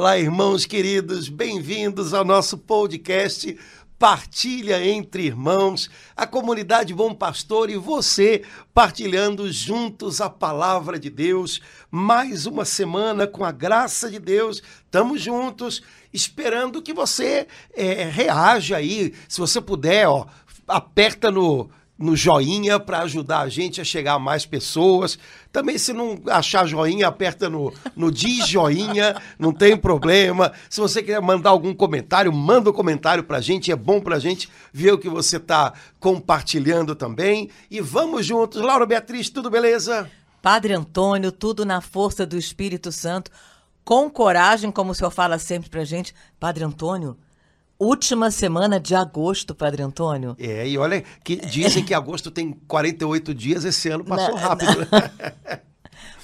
Olá, irmãos queridos, bem-vindos ao nosso podcast Partilha entre Irmãos, a comunidade Bom Pastor e você partilhando juntos a palavra de Deus. Mais uma semana com a graça de Deus, estamos juntos, esperando que você é, reaja aí. Se você puder, ó, aperta no no joinha para ajudar a gente a chegar a mais pessoas. Também, se não achar joinha, aperta no, no diz joinha, não tem problema. Se você quer mandar algum comentário, manda um comentário para a gente, é bom para a gente ver o que você está compartilhando também. E vamos juntos. Laura Beatriz, tudo beleza? Padre Antônio, tudo na força do Espírito Santo, com coragem, como o senhor fala sempre para a gente. Padre Antônio, última semana de agosto, Padre Antônio. É, e olha que dizem que agosto tem 48 dias, esse ano passou não, rápido. Não.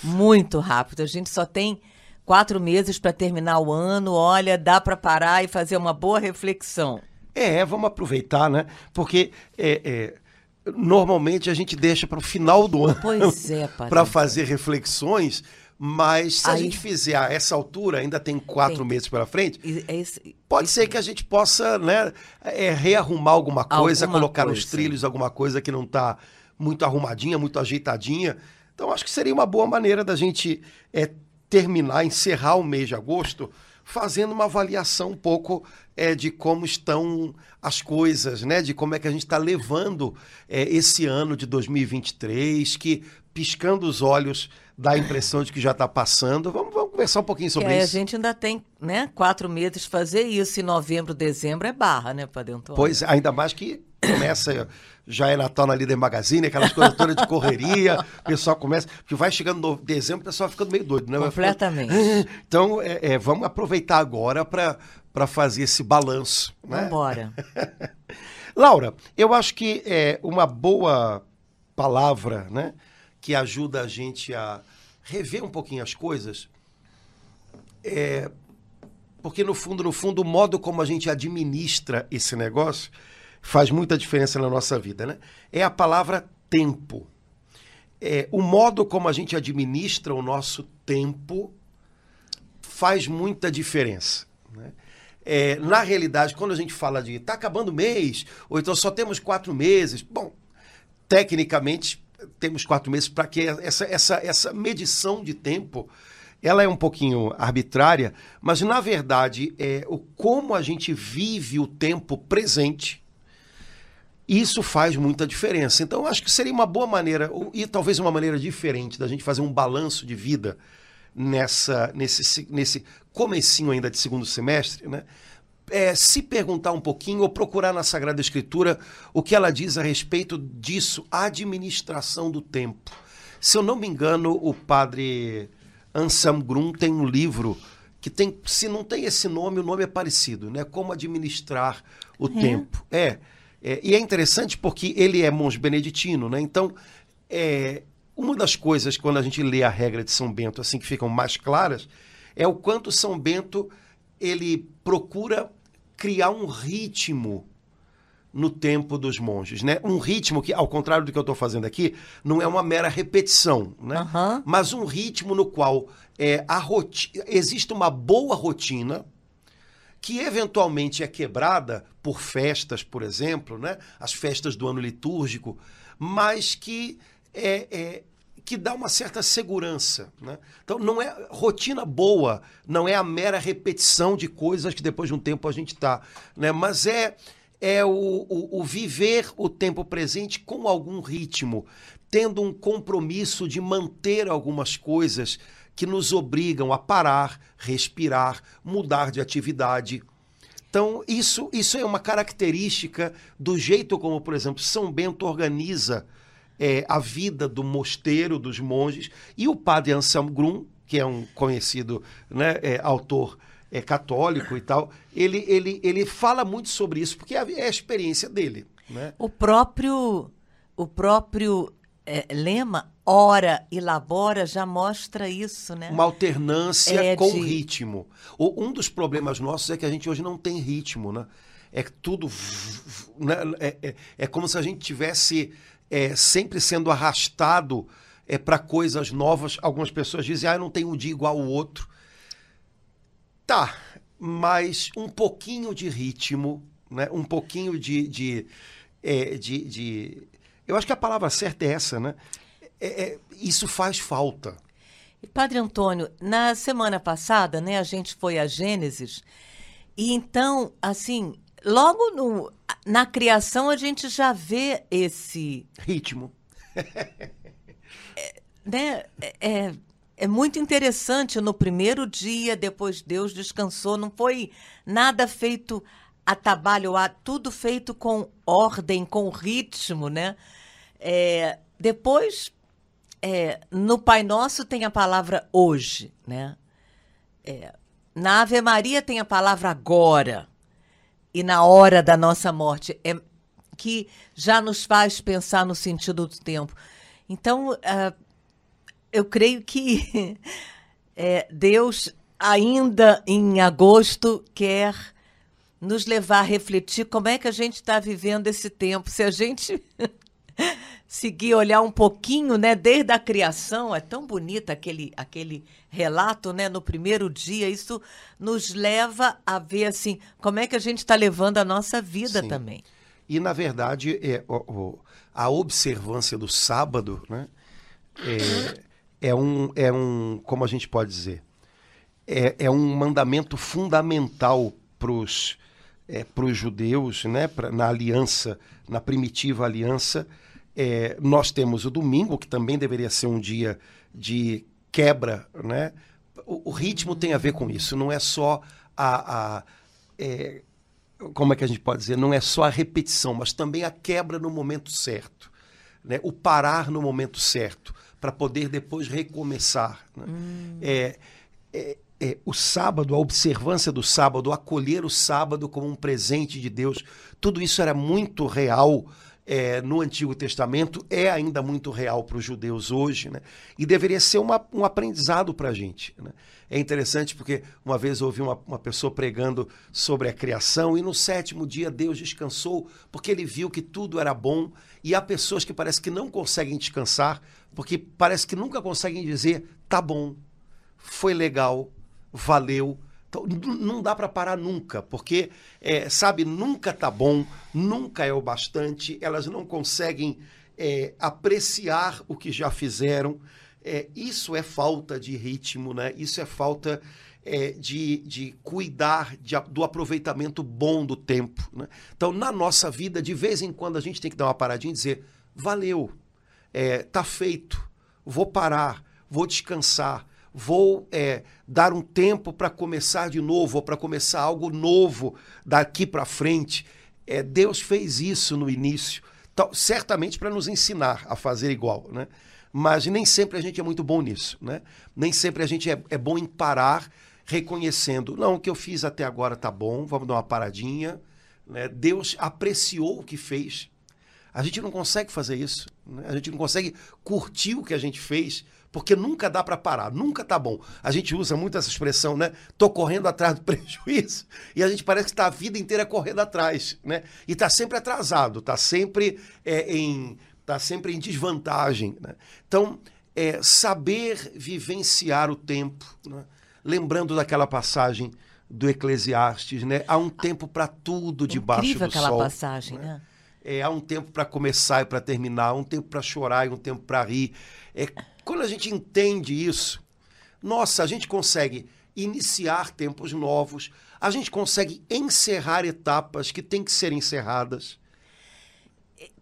Muito rápido. A gente só tem quatro meses para terminar o ano. Olha, dá para parar e fazer uma boa reflexão. É, vamos aproveitar, né? Porque é, é, normalmente a gente deixa para o final do ano é, para fazer reflexões mas se Aí... a gente fizer a essa altura, ainda tem quatro tem. meses pela frente, esse, pode esse... ser que a gente possa né, é, rearrumar alguma coisa, alguma colocar coisa. nos trilhos alguma coisa que não está muito arrumadinha, muito ajeitadinha. Então, acho que seria uma boa maneira da gente é, terminar, encerrar o mês de agosto fazendo uma avaliação um pouco é, de como estão as coisas, né? De como é que a gente está levando é, esse ano de 2023, que piscando os olhos dá a impressão de que já está passando. Vamos, vamos, conversar um pouquinho sobre é, isso. A gente ainda tem né, quatro meses fazer isso. Em novembro, dezembro é barra, né, Padre Antônio? Pois, ainda mais que começa, já é Natal na Líder Magazine, aquelas coisas todas de correria, o pessoal começa, porque vai chegando no dezembro, o pessoal ficando meio doido, né? Completamente. Ficando... Então, é, é, vamos aproveitar agora para fazer esse balanço. Né? Vamos embora. Laura, eu acho que é uma boa palavra, né? Que ajuda a gente a rever um pouquinho as coisas, é, porque no fundo, no fundo, o modo como a gente administra esse negócio faz muita diferença na nossa vida, né? É a palavra tempo. É, o modo como a gente administra o nosso tempo faz muita diferença. Né? É, na realidade, quando a gente fala de está acabando o mês, ou então só temos quatro meses, bom, tecnicamente temos quatro meses para que essa, essa, essa medição de tempo ela é um pouquinho arbitrária, mas na verdade é o como a gente vive o tempo presente. Isso faz muita diferença. Então, acho que seria uma boa maneira, e talvez uma maneira diferente da gente fazer um balanço de vida nessa, nesse, nesse comecinho ainda de segundo semestre, né? É, se perguntar um pouquinho ou procurar na Sagrada Escritura o que ela diz a respeito disso, administração do tempo. Se eu não me engano, o padre Anselm Grum tem um livro que tem, se não tem esse nome, o nome é parecido, né? Como administrar o é. tempo. É, é, e é interessante porque ele é monge beneditino, né? Então, é, uma das coisas quando a gente lê a regra de São Bento assim que ficam mais claras é o quanto São Bento ele procura criar um ritmo no tempo dos monges, né? Um ritmo que, ao contrário do que eu estou fazendo aqui, não é uma mera repetição, né? Uhum. Mas um ritmo no qual é, a rotina, existe uma boa rotina que eventualmente é quebrada por festas, por exemplo, né? As festas do ano litúrgico, mas que é, é que dá uma certa segurança. Né? Então, não é rotina boa, não é a mera repetição de coisas que depois de um tempo a gente está, né? mas é, é o, o, o viver o tempo presente com algum ritmo, tendo um compromisso de manter algumas coisas que nos obrigam a parar, respirar, mudar de atividade. Então, isso, isso é uma característica do jeito como, por exemplo, São Bento organiza é, a vida do mosteiro, dos monges, e o padre Anselmo Grum, que é um conhecido né, é, autor é, católico e tal, ele, ele, ele fala muito sobre isso, porque é a, é a experiência dele. Né? O próprio, o próprio é, lema ora e labora já mostra isso, né? Uma alternância é com de... ritmo. O, um dos problemas nossos é que a gente hoje não tem ritmo, né? É tudo. Né? É, é, é como se a gente tivesse é, sempre sendo arrastado é, para coisas novas. Algumas pessoas dizem, ah, eu não tenho um dia igual ao outro. Tá, mas um pouquinho de ritmo, né? um pouquinho de, de, é, de, de... Eu acho que a palavra certa é essa, né? É, é, isso faz falta. Padre Antônio, na semana passada, né, a gente foi a Gênesis, e então, assim, logo no, na criação a gente já vê esse ritmo. é, né, é, é, muito interessante. No primeiro dia, depois Deus descansou, não foi nada feito a trabalho, tudo feito com ordem, com ritmo, né? É, depois é, no Pai Nosso tem a palavra hoje, né? É, na Ave Maria tem a palavra agora. E na hora da nossa morte, é, que já nos faz pensar no sentido do tempo. Então, uh, eu creio que é, Deus, ainda em agosto, quer nos levar a refletir como é que a gente está vivendo esse tempo. Se a gente seguir olhar um pouquinho, né, desde a criação, é tão bonito aquele aquele relato, né, no primeiro dia, isso nos leva a ver assim, como é que a gente está levando a nossa vida Sim. também. E na verdade, é, o, a observância do sábado, né, é, é um é um, como a gente pode dizer, é, é um mandamento fundamental para os é, os judeus, né, pra, na aliança, na primitiva aliança, é, nós temos o domingo, que também deveria ser um dia de quebra, né? O, o ritmo tem a ver com isso, não é só a. a é, como é que a gente pode dizer? Não é só a repetição, mas também a quebra no momento certo. Né? O parar no momento certo, para poder depois recomeçar. Né? Hum. É, é, é, o sábado, a observância do sábado, acolher o sábado como um presente de Deus, tudo isso era muito real é, no Antigo Testamento é ainda muito real para os judeus hoje, né? e deveria ser uma, um aprendizado para a gente. Né? É interessante porque uma vez ouvi uma, uma pessoa pregando sobre a criação e no sétimo dia Deus descansou porque ele viu que tudo era bom e há pessoas que parece que não conseguem descansar porque parece que nunca conseguem dizer tá bom, foi legal, valeu, não dá para parar nunca, porque, é, sabe, nunca tá bom, nunca é o bastante, elas não conseguem é, apreciar o que já fizeram. É, isso é falta de ritmo, né? Isso é falta é, de, de cuidar de, do aproveitamento bom do tempo. Né? Então, na nossa vida, de vez em quando, a gente tem que dar uma paradinha e dizer: valeu, é, tá feito, vou parar, vou descansar vou é, dar um tempo para começar de novo, ou para começar algo novo daqui para frente. É, Deus fez isso no início, tal, certamente para nos ensinar a fazer igual, né? Mas nem sempre a gente é muito bom nisso, né? Nem sempre a gente é, é bom em parar, reconhecendo, não, o que eu fiz até agora tá bom, vamos dar uma paradinha. Né? Deus apreciou o que fez. A gente não consegue fazer isso, né? a gente não consegue curtir o que a gente fez porque nunca dá para parar, nunca tá bom. A gente usa muito essa expressão, né? Tô correndo atrás do prejuízo e a gente parece que está a vida inteira correndo atrás, né? E tá sempre atrasado, tá sempre é, em tá sempre em desvantagem, né? Então, é, saber vivenciar o tempo, né? lembrando daquela passagem do Eclesiastes, né? Há um tempo para tudo debaixo Incrível do aquela sol. passagem, né? né? É, há um tempo para começar e para terminar, há um tempo para chorar e um tempo para rir. É, quando a gente entende isso, nossa, a gente consegue iniciar tempos novos, a gente consegue encerrar etapas que têm que ser encerradas.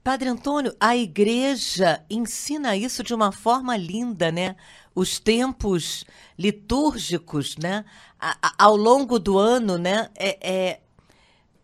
Padre Antônio, a igreja ensina isso de uma forma linda, né? Os tempos litúrgicos, né? A, a, ao longo do ano, né? É, é,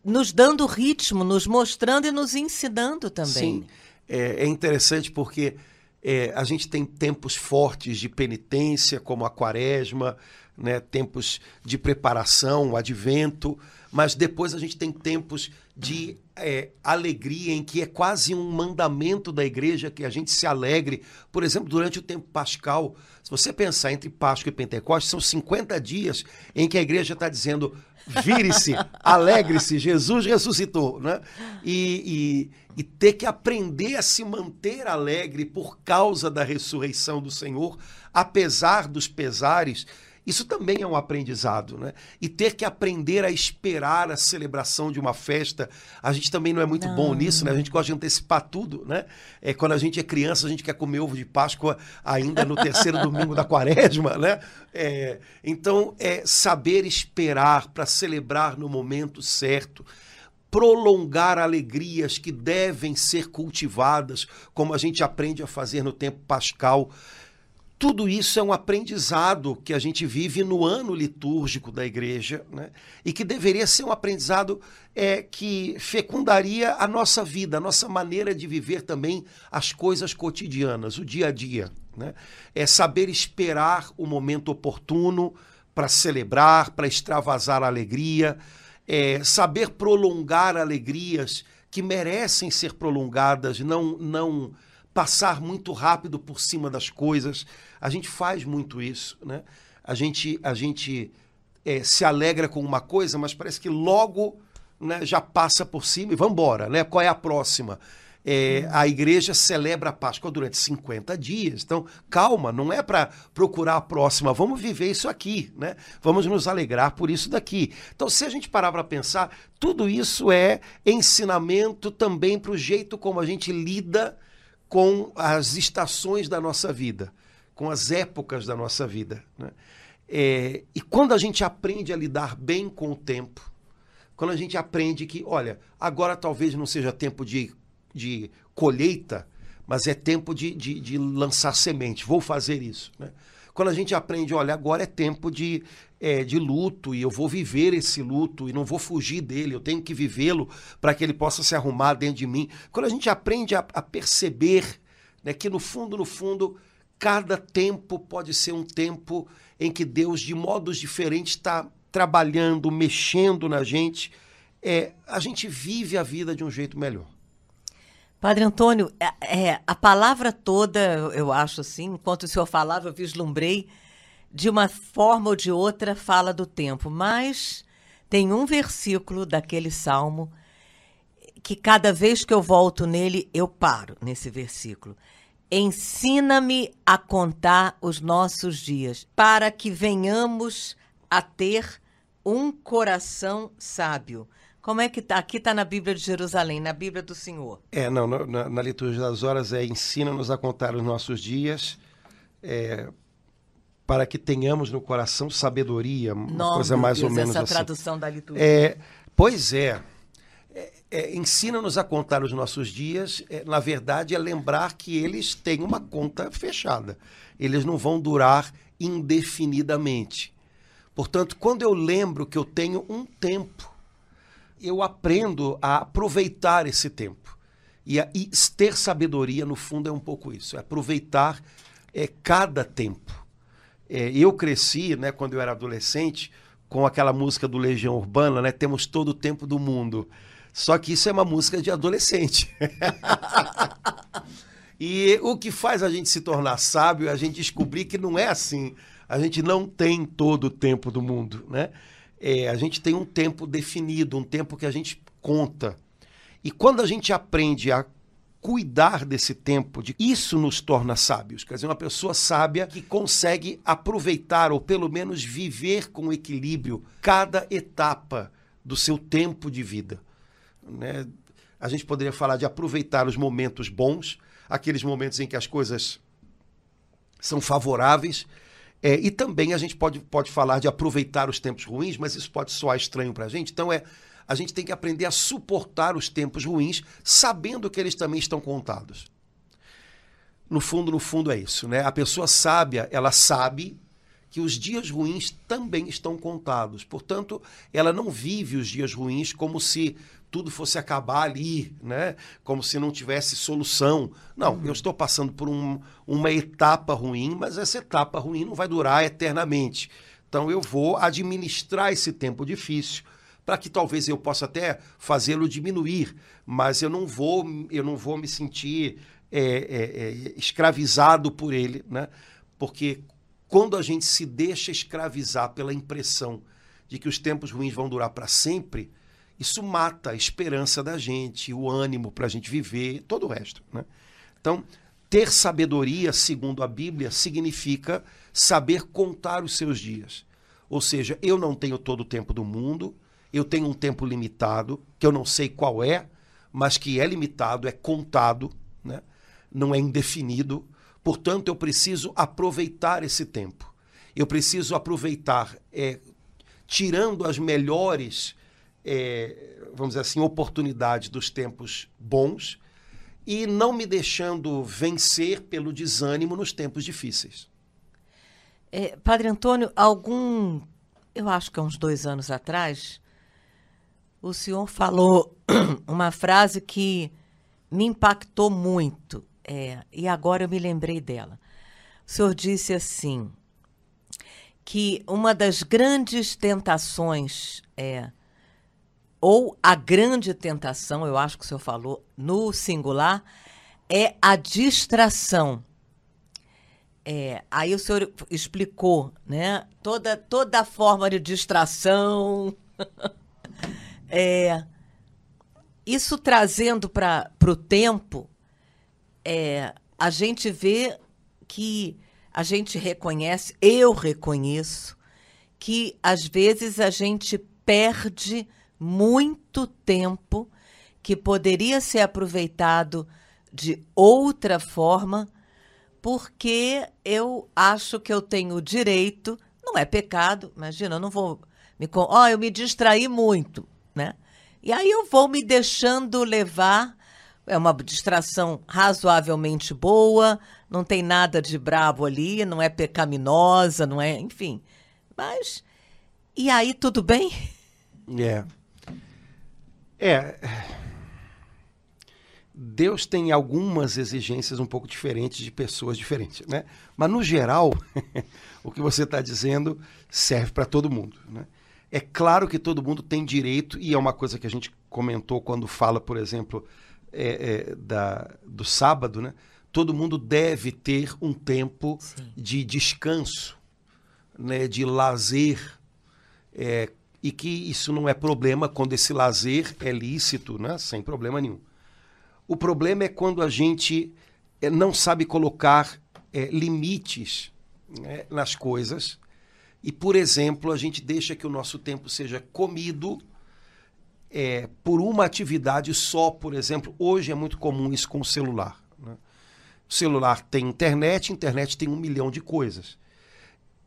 nos dando ritmo, nos mostrando e nos ensinando também. Sim, é, é interessante porque é, a gente tem tempos fortes de penitência, como a quaresma, né, tempos de preparação, o advento, mas depois a gente tem tempos de é, alegria, em que é quase um mandamento da igreja que a gente se alegre. Por exemplo, durante o tempo pascal, se você pensar entre Páscoa e Pentecostes, são 50 dias em que a igreja está dizendo: vire-se, alegre-se, Jesus ressuscitou. Né? E, e, e ter que aprender a se manter alegre por causa da ressurreição do Senhor, apesar dos pesares. Isso também é um aprendizado, né? E ter que aprender a esperar a celebração de uma festa, a gente também não é muito não. bom nisso, né? A gente gosta de antecipar tudo, né? É, quando a gente é criança, a gente quer comer ovo de Páscoa ainda no terceiro domingo da quaresma, né? É, então, é saber esperar para celebrar no momento certo prolongar alegrias que devem ser cultivadas, como a gente aprende a fazer no tempo pascal. Tudo isso é um aprendizado que a gente vive no ano litúrgico da igreja, né? e que deveria ser um aprendizado é, que fecundaria a nossa vida, a nossa maneira de viver também as coisas cotidianas, o dia a dia. Né? É saber esperar o momento oportuno para celebrar, para extravasar a alegria, é, saber prolongar alegrias que merecem ser prolongadas, não, não passar muito rápido por cima das coisas. A gente faz muito isso, né? A gente, a gente é, se alegra com uma coisa, mas parece que logo né, já passa por cima e vamos embora, né? Qual é a próxima? É, a igreja celebra a Páscoa durante 50 dias. Então, calma, não é para procurar a próxima, vamos viver isso aqui, né? Vamos nos alegrar por isso daqui. Então, se a gente parar para pensar, tudo isso é ensinamento também para o jeito como a gente lida com as estações da nossa vida, com as épocas da nossa vida. Né? É, e quando a gente aprende a lidar bem com o tempo, quando a gente aprende que, olha, agora talvez não seja tempo de de colheita, mas é tempo de, de, de lançar semente. Vou fazer isso. Né? Quando a gente aprende, olha, agora é tempo de, é, de luto e eu vou viver esse luto e não vou fugir dele, eu tenho que vivê-lo para que ele possa se arrumar dentro de mim. Quando a gente aprende a, a perceber né, que no fundo, no fundo, cada tempo pode ser um tempo em que Deus, de modos diferentes, está trabalhando, mexendo na gente, é, a gente vive a vida de um jeito melhor. Padre Antônio, é, é, a palavra toda, eu acho assim, enquanto o senhor falava, eu vislumbrei, de uma forma ou de outra, fala do tempo. Mas tem um versículo daquele salmo que cada vez que eu volto nele, eu paro nesse versículo. Ensina-me a contar os nossos dias, para que venhamos a ter um coração sábio como é que tá? Aqui está na Bíblia de Jerusalém, na Bíblia do Senhor. É, não, na, na liturgia das horas é ensina-nos a contar os nossos dias, é, para que tenhamos no coração sabedoria, uma coisa mais Deus, ou menos essa assim. tradução da liturgia. É, pois é. É, ensina-nos a contar os nossos dias, é, na verdade, é lembrar que eles têm uma conta fechada. Eles não vão durar indefinidamente. Portanto, quando eu lembro que eu tenho um tempo eu aprendo a aproveitar esse tempo. E, a, e ter sabedoria, no fundo, é um pouco isso. É aproveitar é, cada tempo. É, eu cresci, né, quando eu era adolescente, com aquela música do Legião Urbana, né? Temos todo o tempo do mundo. Só que isso é uma música de adolescente. e o que faz a gente se tornar sábio é a gente descobrir que não é assim. A gente não tem todo o tempo do mundo, né? é, a gente tem um tempo definido, um tempo que a gente conta. E quando a gente aprende a cuidar desse tempo, de isso nos torna sábios. Quer dizer, uma pessoa sábia que consegue aproveitar ou pelo menos viver com equilíbrio cada etapa do seu tempo de vida. Né? A gente poderia falar de aproveitar os momentos bons, aqueles momentos em que as coisas são favoráveis, é, e também a gente pode, pode falar de aproveitar os tempos ruins, mas isso pode soar estranho para a gente. Então é a gente tem que aprender a suportar os tempos ruins, sabendo que eles também estão contados. No fundo, no fundo é isso, né? A pessoa sábia, ela sabe que os dias ruins também estão contados. Portanto, ela não vive os dias ruins como se tudo fosse acabar ali, né? Como se não tivesse solução. Não, uhum. eu estou passando por um, uma etapa ruim, mas essa etapa ruim não vai durar eternamente. Então eu vou administrar esse tempo difícil para que talvez eu possa até fazê-lo diminuir, mas eu não vou, eu não vou me sentir é, é, é, escravizado por ele, né? Porque quando a gente se deixa escravizar pela impressão de que os tempos ruins vão durar para sempre, isso mata a esperança da gente, o ânimo para a gente viver, todo o resto. Né? Então, ter sabedoria, segundo a Bíblia, significa saber contar os seus dias. Ou seja, eu não tenho todo o tempo do mundo, eu tenho um tempo limitado, que eu não sei qual é, mas que é limitado, é contado, né? não é indefinido. Portanto, eu preciso aproveitar esse tempo. Eu preciso aproveitar, é, tirando as melhores, é, vamos dizer assim, oportunidades dos tempos bons e não me deixando vencer pelo desânimo nos tempos difíceis. É, Padre Antônio, algum, eu acho que há uns dois anos atrás, o senhor falou uma frase que me impactou muito, é, e agora eu me lembrei dela. O senhor disse assim que uma das grandes tentações é ou a grande tentação, eu acho que o senhor falou no singular, é a distração. É, aí o senhor explicou, né? Toda, toda forma de distração. é, isso trazendo para o tempo, é, a gente vê que a gente reconhece, eu reconheço, que às vezes a gente perde muito tempo que poderia ser aproveitado de outra forma, porque eu acho que eu tenho o direito, não é pecado, imagina, eu não vou me. Ó, oh, eu me distraí muito, né? E aí eu vou me deixando levar. É uma distração razoavelmente boa, não tem nada de brabo ali, não é pecaminosa, não é. Enfim. Mas. E aí, tudo bem? É. Yeah. É. Deus tem algumas exigências um pouco diferentes de pessoas diferentes, né? Mas no geral, o que você está dizendo serve para todo mundo, né? É claro que todo mundo tem direito e é uma coisa que a gente comentou quando fala, por exemplo, é, é, da, do sábado, né? Todo mundo deve ter um tempo Sim. de descanso, né? De lazer, é, e que isso não é problema quando esse lazer é lícito, né? sem problema nenhum. O problema é quando a gente é, não sabe colocar é, limites né, nas coisas e, por exemplo, a gente deixa que o nosso tempo seja comido é, por uma atividade só, por exemplo. Hoje é muito comum isso com o celular. Né? O celular tem internet, internet tem um milhão de coisas.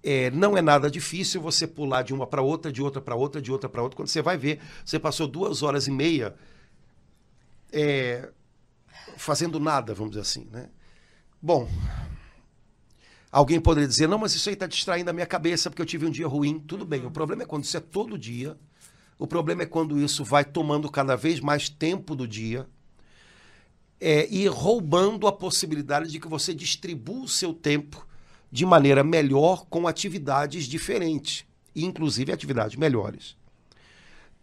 É, não é nada difícil você pular de uma para outra, de outra para outra, de outra para outra. Quando você vai ver, você passou duas horas e meia é, fazendo nada, vamos dizer assim. Né? Bom, alguém poderia dizer: não, mas isso aí está distraindo a minha cabeça porque eu tive um dia ruim. Tudo bem, o problema é quando isso é todo dia. O problema é quando isso vai tomando cada vez mais tempo do dia é, e roubando a possibilidade de que você distribua o seu tempo de maneira melhor com atividades diferentes, inclusive atividades melhores.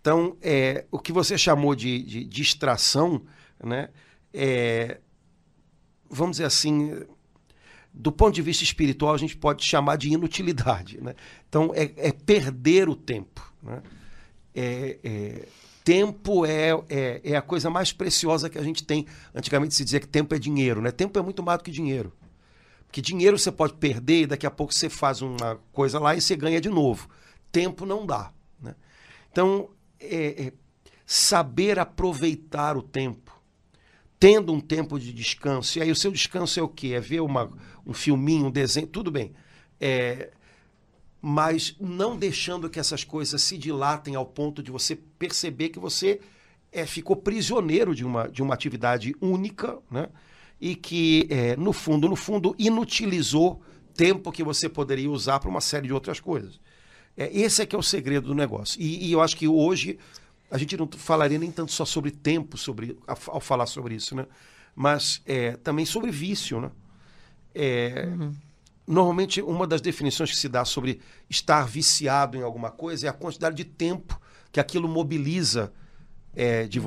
Então, é, o que você chamou de, de distração, né, é, vamos dizer assim, do ponto de vista espiritual, a gente pode chamar de inutilidade. Né? Então, é, é perder o tempo. Né? É, é, tempo é, é, é, a coisa mais preciosa que a gente tem. Antigamente se dizia que tempo é dinheiro. Né? Tempo é muito mais do que dinheiro. Porque dinheiro você pode perder e daqui a pouco você faz uma coisa lá e você ganha de novo. Tempo não dá. Né? Então, é, é, saber aproveitar o tempo, tendo um tempo de descanso. E aí o seu descanso é o quê? É ver uma, um filminho, um desenho, tudo bem. É, mas não deixando que essas coisas se dilatem ao ponto de você perceber que você é, ficou prisioneiro de uma, de uma atividade única, né? E que, é, no fundo, no fundo, inutilizou tempo que você poderia usar para uma série de outras coisas. É, esse é que é o segredo do negócio. E, e, eu acho que hoje a gente não falaria nem tanto só sobre tempo sobre, ao falar sobre isso, né? mas é, também sobre vício. Né? É, uhum. Normalmente, uma das definições que se dá sobre estar viciado em alguma coisa é a quantidade de tempo que aquilo mobiliza é, de uhum.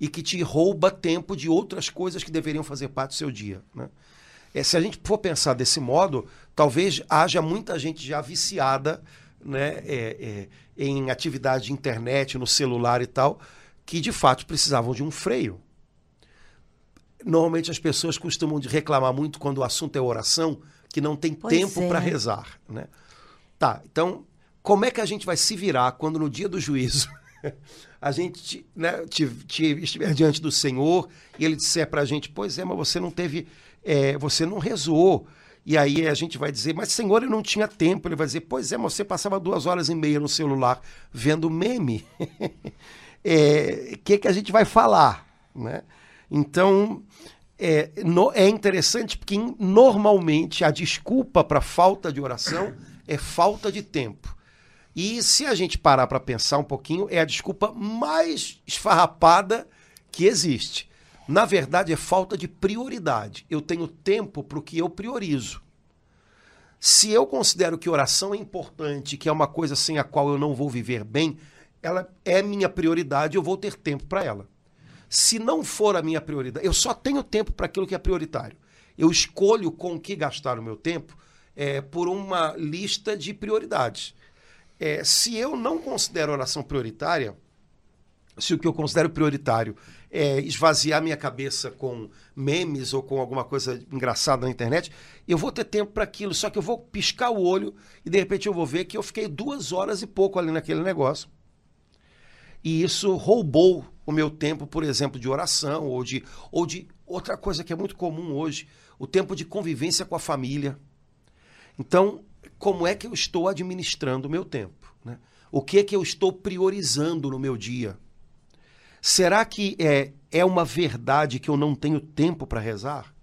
E que te rouba tempo de outras coisas que deveriam fazer parte do seu dia. Né? É, se a gente for pensar desse modo, talvez haja muita gente já viciada né, é, é, em atividade de internet, no celular e tal, que de fato precisavam de um freio. normalmente as pessoas costumam de reclamar muito quando o assunto é oração, que não tem Pois tempo é. para rezar, né? Tá, então como é que a gente vai se virar quando no dia do juízo a gente né, te- te- estiver diante do Senhor e ele disser para a gente, pois é, mas você não teve, é, você não rezou. E aí a gente vai dizer, mas Senhor, eu não tinha tempo. Ele vai dizer, pois é, mas você passava duas horas e meia no celular vendo meme. O que, que a gente vai falar? Né? Então, é, no- é interessante porque normalmente a desculpa para falta de oração é falta de tempo. E se a gente parar para pensar um pouquinho, é a desculpa mais esfarrapada que existe. Na verdade, é falta de prioridade. Eu tenho tempo para o que eu priorizo. Se eu considero que oração é importante, que é uma coisa sem a qual eu não vou viver bem, ela é minha prioridade, eu vou ter tempo para ela. Se não for a minha prioridade, eu só tenho tempo para aquilo que é prioritário. Eu escolho com o que gastar o meu tempo é, por uma lista de prioridades. É, se eu não considero oração prioritária, se o que eu considero prioritário é esvaziar minha cabeça com memes ou com alguma coisa engraçada na internet, eu vou ter tempo para aquilo. Só que eu vou piscar o olho e de repente eu vou ver que eu fiquei duas horas e pouco ali naquele negócio. E isso roubou o meu tempo, por exemplo, de oração ou de, ou de outra coisa que é muito comum hoje, o tempo de convivência com a família. Então, como é que eu estou administrando o meu tempo? né? O que é que eu estou priorizando no meu dia? Será que é, é uma verdade que eu não tenho tempo para rezar?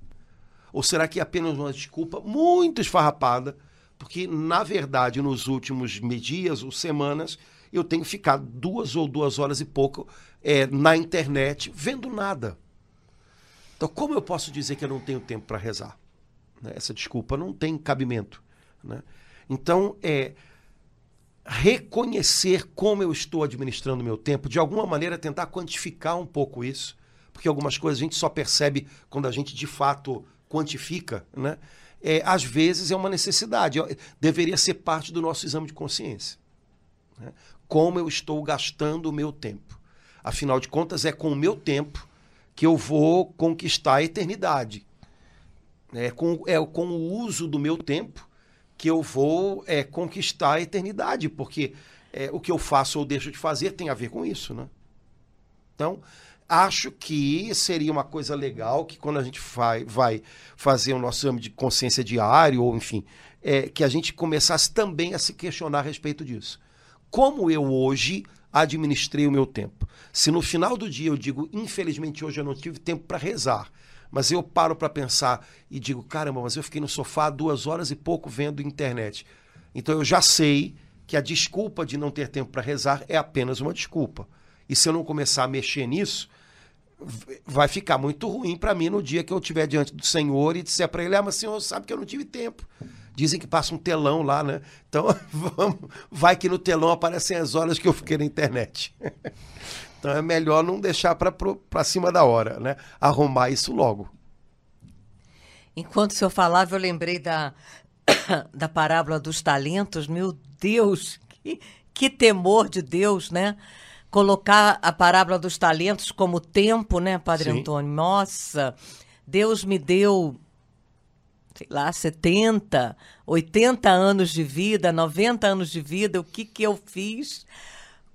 Ou será que é apenas uma desculpa muito esfarrapada? Porque, na verdade, nos últimos dias ou semanas, eu tenho ficado duas ou duas horas e pouco é, na internet vendo nada. Então, como eu posso dizer que eu não tenho tempo para rezar? né? Essa desculpa não tem cabimento. né? Então, é reconhecer como eu estou administrando meu tempo, de alguma maneira tentar quantificar um pouco isso, porque algumas coisas a gente só percebe quando a gente de fato quantifica, né? É, às vezes é uma necessidade, Eu- deveria ser parte do nosso exame de consciência. né? Como eu estou gastando o meu tempo. Afinal de contas, é com o meu tempo que eu vou conquistar a eternidade. É com, é com o uso do meu tempo que eu vou é, conquistar a eternidade, porque é, o que eu faço ou deixo de fazer tem a ver com isso, né? Então, acho que seria uma coisa legal que quando a gente vai, vai fazer o nosso exame de consciência diário, ou enfim, é, que a gente começasse também a se questionar a respeito disso. Como eu hoje administrei o meu tempo? Se no final do dia eu digo, infelizmente hoje eu não tive tempo para rezar, mas eu paro para pensar e digo, caramba, mas eu fiquei no sofá duas horas e pouco vendo internet. Então eu já sei que a desculpa de não ter tempo para rezar é apenas uma desculpa. E se eu não começar a mexer nisso, vai ficar muito ruim para mim no dia que eu estiver diante do Senhor e disser para ele: Ah, mas Senhor sabe que eu não tive tempo. Dizem que passa um telão lá, né? Então, vamos, vai que no telão aparecem as horas que eu fiquei na internet. Então é melhor não deixar para cima da hora, né? Arrumar isso logo. Enquanto o senhor falava, eu lembrei da, da parábola dos talentos. Meu Deus, que, que temor de Deus, né? Colocar a parábola dos talentos como tempo, né, Padre Sim. Antônio? Nossa, Deus me deu, sei lá, 70, 80 anos de vida, 90 anos de vida. O que, que eu fiz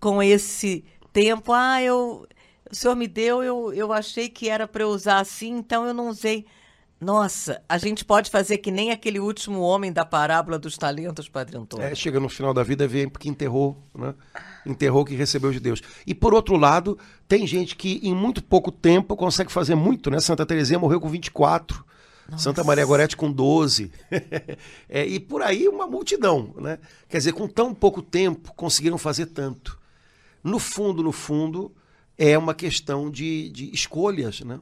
com esse tempo? Ah, eu, o senhor me deu, eu, eu achei que era para eu usar assim, então eu não usei. Nossa, a gente pode fazer que nem aquele último homem da parábola dos talentos, Padre Antônio. É, chega no final da vida vê porque enterrou, né? Enterrou o que recebeu de Deus. E por outro lado, tem gente que em muito pouco tempo consegue fazer muito, né? Santa Teresinha morreu com 24. Santa Maria Gorete com 12. É, e por aí uma multidão, né? Quer dizer, com tão pouco tempo conseguiram fazer tanto. No fundo, no fundo, é uma questão de, de escolhas, né?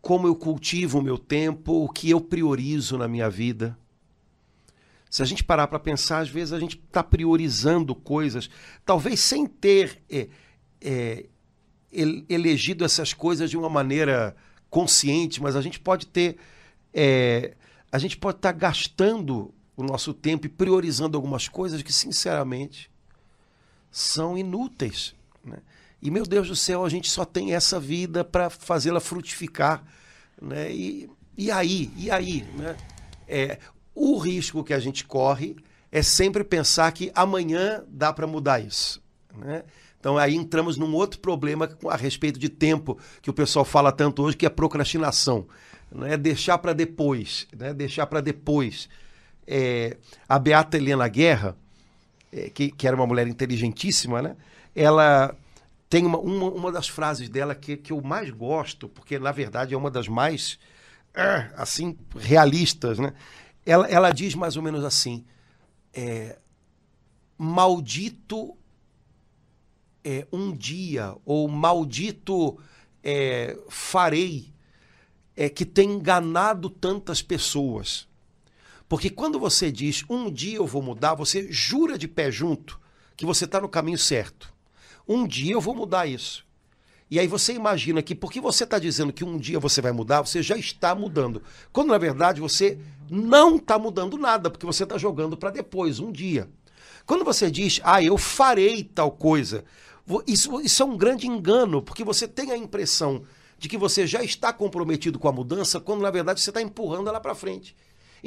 Como eu cultivo o meu tempo, o que eu priorizo na minha vida. Se a gente parar para pensar, às vezes a gente está priorizando coisas, talvez sem ter é, é, el- elegido essas coisas de uma maneira consciente, mas a gente pode ter, é, a gente pode estar gastando o nosso tempo e priorizando algumas coisas que, sinceramente, são inúteis. né? E, meu Deus do céu, a gente só tem essa vida para fazê-la frutificar Né? E, e aí? E aí? Né? É, o risco que a gente corre é sempre pensar que amanhã dá para mudar isso. Né? Então aí entramos num outro problema a respeito de tempo, que o pessoal fala tanto hoje, que é procrastinação. Né? Deixar para depois. Né? Deixar para depois. É, a Beata Helena Guerra, é, que, que era uma mulher inteligentíssima, né? ela tem uma, uma, uma das frases dela que, que eu mais gosto, porque na verdade é uma das mais é, assim realistas. Né? Ela, ela diz mais ou menos assim: é, maldito é, um dia, ou maldito é, farei, é, que tem enganado tantas pessoas. Porque quando você diz um dia eu vou mudar, você jura de pé junto que você está no caminho certo. Um dia eu vou mudar isso. E aí você imagina que porque você está dizendo que um dia você vai mudar, você já está mudando. Quando na verdade você não está mudando nada, porque você está jogando para depois, um dia. Quando você diz, ah, eu farei tal coisa, isso, isso é um grande engano, porque você tem a impressão de que você já está comprometido com a mudança, quando na verdade você está empurrando ela para frente.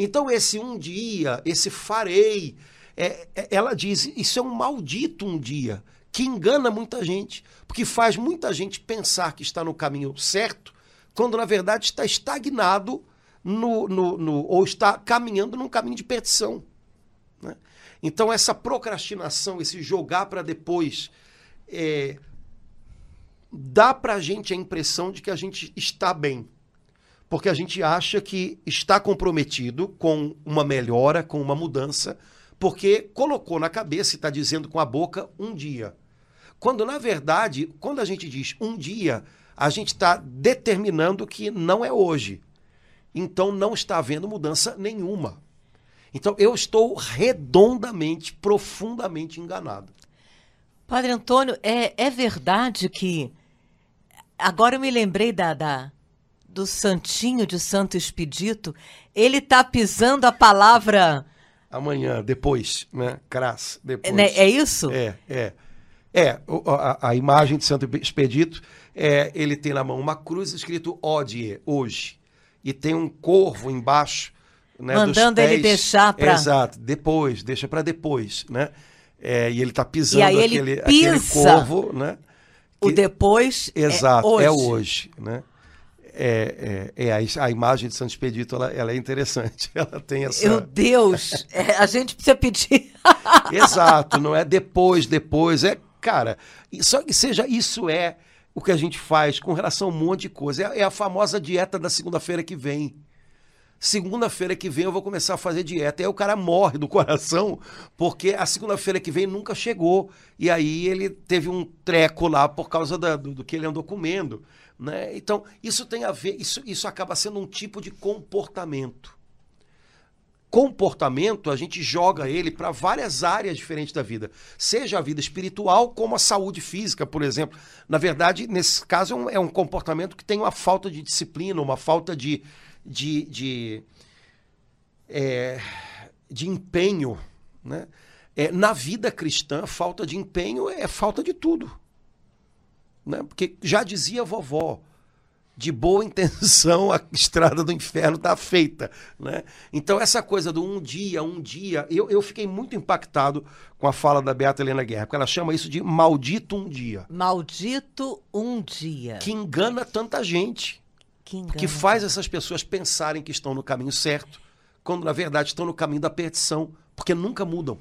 Então, esse um dia, esse farei, é, é, ela diz, isso é um maldito um dia que engana muita gente, porque faz muita gente pensar que está no caminho certo, quando na verdade está estagnado no, no, no ou está caminhando num caminho de perdição. Né? Então, essa procrastinação, esse jogar para depois, é, dá para a gente a impressão de que a gente está bem. Porque a gente acha que está comprometido com uma melhora, com uma mudança, porque colocou na cabeça e está dizendo com a boca um dia. Quando, na verdade, quando a gente diz um dia, a gente está determinando que não é hoje. Então não está havendo mudança nenhuma. Então eu estou redondamente, profundamente enganado. Padre Antônio, é, é verdade que. Agora eu me lembrei da, da do Santinho de Santo Expedito. Ele está pisando a palavra. Amanhã, depois, né? Cras, depois. É, é isso? É, é. É, a, a, imagem de Santo Expedito, é, ele tem na mão uma cruz escrito Odie, hoje. E tem um corvo embaixo. Né, Mandando ele deixar para. Exato, depois, deixa para depois, né? É, e ele está pisando e aí aquele, ele pisa aquele corvo, né? Que, o depois. É exato, é hoje, é hoje né? É, é, é a, a, imagem de Santo Expedito ela, ela, é interessante. Ela tem essa. Meu Deus! É, a gente precisa pedir. Exato, não é depois, depois. É, cara, só que seja isso é o que a gente faz com relação a um monte de coisa. É, é a famosa dieta da segunda-feira que vem. Segunda-feira que vem eu vou começar a fazer dieta. E aí o cara morre do coração, porque a segunda-feira que vem nunca chegou. E aí ele teve um treco lá por causa da, do, do, que ele andou comendo. Né? Então, isso tem a ver, isso, isso acaba sendo um tipo de comportamento. Comportamento, a gente joga ele para várias áreas diferentes da vida, seja a vida espiritual, como a saúde física, por exemplo. Na verdade, nesse caso, é um, é um comportamento que tem uma falta de disciplina, uma falta de, de, de, é, de empenho. Né? É, na vida cristã, falta de empenho é falta de tudo. Né? Porque já dizia a vovó, de boa intenção a estrada do inferno está feita. Né? Então, essa coisa do um dia, um dia, eu, eu fiquei muito impactado com a fala da Beata Helena Guerra, porque ela chama isso de maldito um dia. Maldito um dia. Que engana tanta gente que, que faz essas pessoas pensarem que estão no caminho certo, quando na verdade estão no caminho da perdição, porque nunca mudam.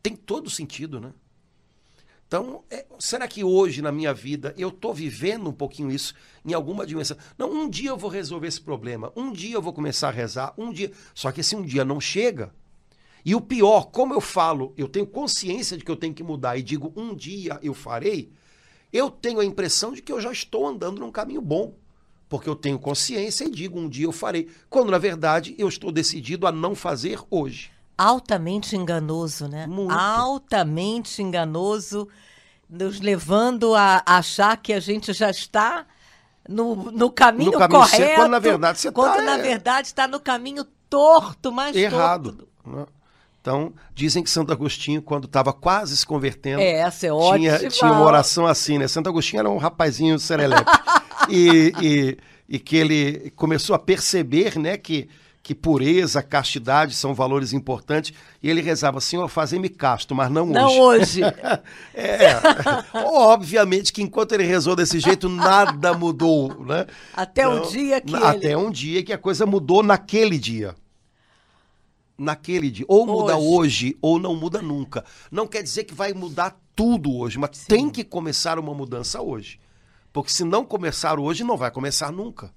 Tem todo sentido, né? Então, é, será que hoje na minha vida eu estou vivendo um pouquinho isso em alguma dimensão? Não, um dia eu vou resolver esse problema, um dia eu vou começar a rezar, um dia. Só que esse um dia não chega. E o pior, como eu falo, eu tenho consciência de que eu tenho que mudar e digo um dia eu farei, eu tenho a impressão de que eu já estou andando num caminho bom. Porque eu tenho consciência e digo um dia eu farei. Quando, na verdade, eu estou decidido a não fazer hoje. Altamente enganoso, né? Muito. Altamente enganoso, nos levando a achar que a gente já está no, no caminho, no caminho correto. Certo, quando, na verdade, você Quando, tá, na é... verdade, está no caminho torto, mais Errado. torto. Né? Então, dizem que Santo Agostinho, quando estava quase se convertendo, é, essa é ótima. tinha, tinha uma oração assim, né? Santo Agostinho era um rapazinho serelepe. e, e, e que ele começou a perceber, né, que que pureza, castidade são valores importantes. E ele rezava, Senhor, fazer-me casto, mas não, hoje. Não hoje. é, obviamente que enquanto ele rezou desse jeito, nada mudou, né? Até então, o dia que Até ele... um dia que a coisa mudou naquele dia. Naquele dia. Ou muda hoje. hoje, ou não muda nunca. Não quer dizer que vai mudar tudo hoje, mas Sim. tem que começar uma mudança hoje. Porque se não começar hoje, não vai começar nunca.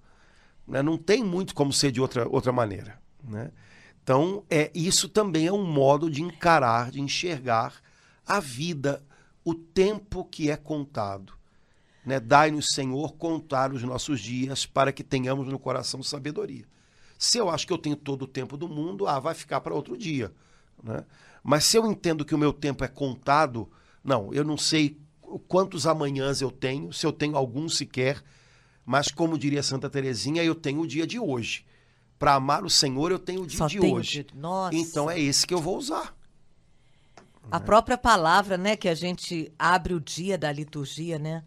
Né? Não tem muito como ser de outra, outra maneira. Né? Então, é, isso também é um modo de encarar, de enxergar a vida, o tempo que é contado. Né? Dai-nos, Senhor, contar os nossos dias para que tenhamos no coração sabedoria. Se eu acho que eu tenho todo o tempo do mundo, ah, vai ficar para outro dia. Né? Mas se eu entendo que o meu tempo é contado, não, eu não sei quantos amanhãs eu tenho, se eu tenho algum sequer, mas, como diria Santa Terezinha, eu tenho o dia de hoje. Para amar o Senhor, eu tenho o dia Só de hoje. Nossa. Então é esse que eu vou usar. A né? própria palavra, né, que a gente abre o dia da liturgia, né?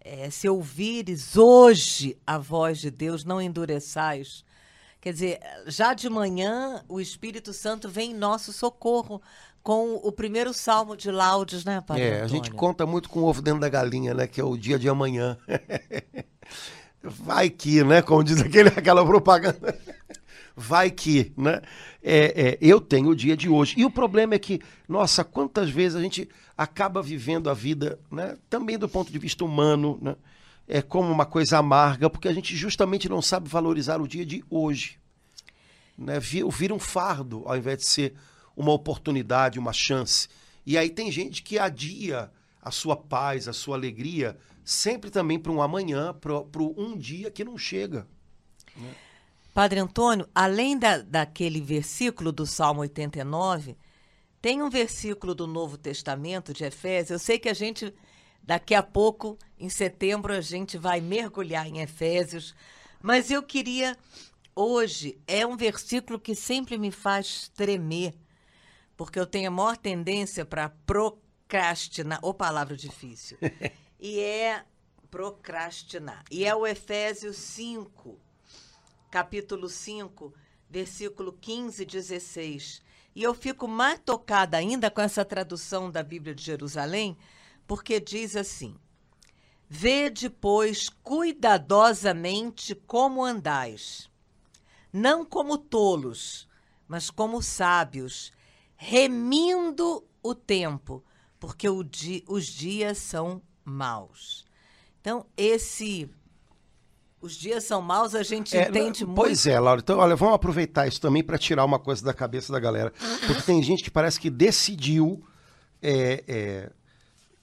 É, se ouvires hoje a voz de Deus, não endureçais. Quer dizer, já de manhã o Espírito Santo vem em nosso socorro com o primeiro salmo de laudes, né, Padre É, Antônio? a gente conta muito com o ovo dentro da galinha, né, que é o dia de amanhã. Vai que, né? Como diz aquele, aquela propaganda. Vai que, né? É, é, eu tenho o dia de hoje. E o problema é que, nossa, quantas vezes a gente acaba vivendo a vida, né? Também do ponto de vista humano, né? É como uma coisa amarga, porque a gente justamente não sabe valorizar o dia de hoje. Né? Vira um fardo, ao invés de ser uma oportunidade, uma chance. E aí tem gente que adia a sua paz, a sua alegria, sempre também para um amanhã, para um dia que não chega. Né? Padre Antônio, além da, daquele versículo do Salmo 89, tem um versículo do Novo Testamento de Efésios. Eu sei que a gente, daqui a pouco, em setembro, a gente vai mergulhar em Efésios, mas eu queria. Hoje é um versículo que sempre me faz tremer, porque eu tenho a maior tendência para procrastinar. Ô, palavra difícil. e é procrastinar. E é o Efésios 5, capítulo 5, versículo 15 e 16. E eu fico mais tocada ainda com essa tradução da Bíblia de Jerusalém, porque diz assim: Vede, pois, cuidadosamente como andais, não como tolos, mas como sábios, remindo o tempo, porque di os dias são maus. Então, esse. Os dias são maus, a gente é, entende muito. Pois é, Laura. Então, olha, vamos aproveitar isso também para tirar uma coisa da cabeça da galera. Porque tem gente que parece que decidiu é, é,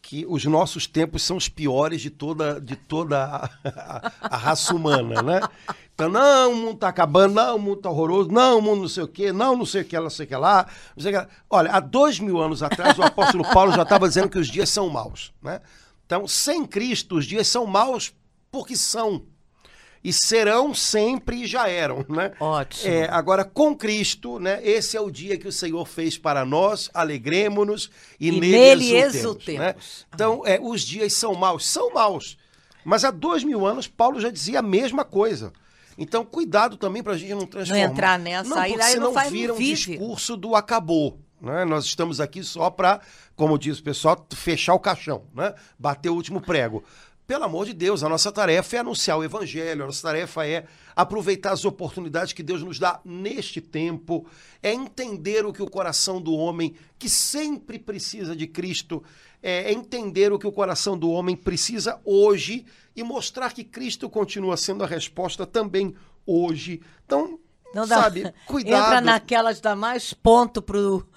que os nossos tempos são os piores de toda, de toda a, a, a raça humana, né? Então, não, o mundo está acabando, não, o mundo está horroroso, não, o mundo não sei o quê, não, não sei o que, não sei o que lá. Não sei o que lá. Olha, há dois mil anos atrás, o apóstolo Paulo já estava dizendo que os dias são maus, né? Então, sem Cristo, os dias são maus porque são. E serão sempre e já eram, né? Ótimo. É, agora, com Cristo, né? Esse é o dia que o Senhor fez para nós, alegremos-nos e, e, nele, nele exultemos. exultemos. Né? Então, é, os dias são maus? São maus. Mas há dois mil anos, Paulo já dizia a mesma coisa. Então, cuidado também para a gente não transformar. Não entrar nessa, não, porque aí senão não vira um discurso do acabou. Né? Nós estamos aqui só para como diz o pessoal, fechar o caixão, né? Bater o último prego. Pelo amor de Deus, a nossa tarefa é anunciar o evangelho, a nossa tarefa é aproveitar as oportunidades que Deus nos dá neste tempo, é entender o que o coração do homem, que sempre precisa de Cristo, é entender o que o coração do homem precisa hoje e mostrar que Cristo continua sendo a resposta também hoje. Então, não dá, sabe, cuidado. Entra naquelas dá mais ponto pro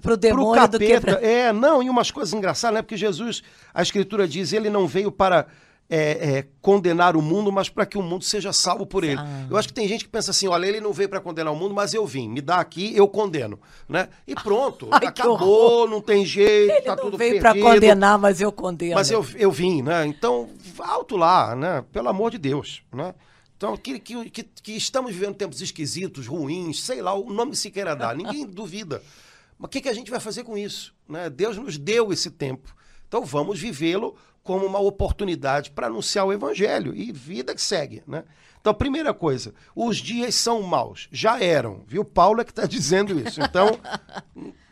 para o demônio capeta, do que pra... É, não, e umas coisas engraçadas, né? Porque Jesus, a Escritura diz, ele não veio para é, é, condenar o mundo, mas para que o mundo seja salvo por ele. Ah. Eu acho que tem gente que pensa assim, olha, ele não veio para condenar o mundo, mas eu vim, me dá aqui, eu condeno, né? E pronto, Ai, acabou, não tem jeito, ele tá não tudo veio para condenar, mas eu condeno. Mas eu, eu vim, né? Então, alto lá, né? Pelo amor de Deus, né? Então, que, que, que, que estamos vivendo tempos esquisitos, ruins, sei lá, o nome se queira dar, ninguém duvida. Mas o que, que a gente vai fazer com isso? Né? Deus nos deu esse tempo. Então vamos vivê-lo como uma oportunidade para anunciar o evangelho e vida que segue, né? Então, primeira coisa, os dias são maus. Já eram, viu? Paulo é que está dizendo isso. Então,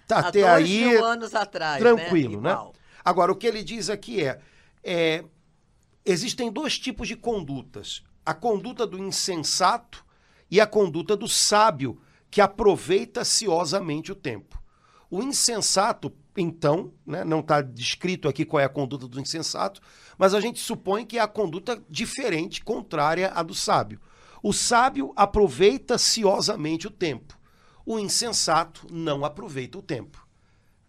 tá Há até dois aí mil anos atrás, tranquilo, né? né? Agora, o que ele diz aqui é, é, existem dois tipos de condutas: a conduta do insensato e a conduta do sábio, que aproveita ciosamente o tempo. O insensato, então, né, não está descrito aqui qual é a conduta do insensato, mas a gente supõe que é a conduta diferente, contrária à do sábio. O sábio aproveita ciosamente o tempo. O insensato não aproveita o tempo.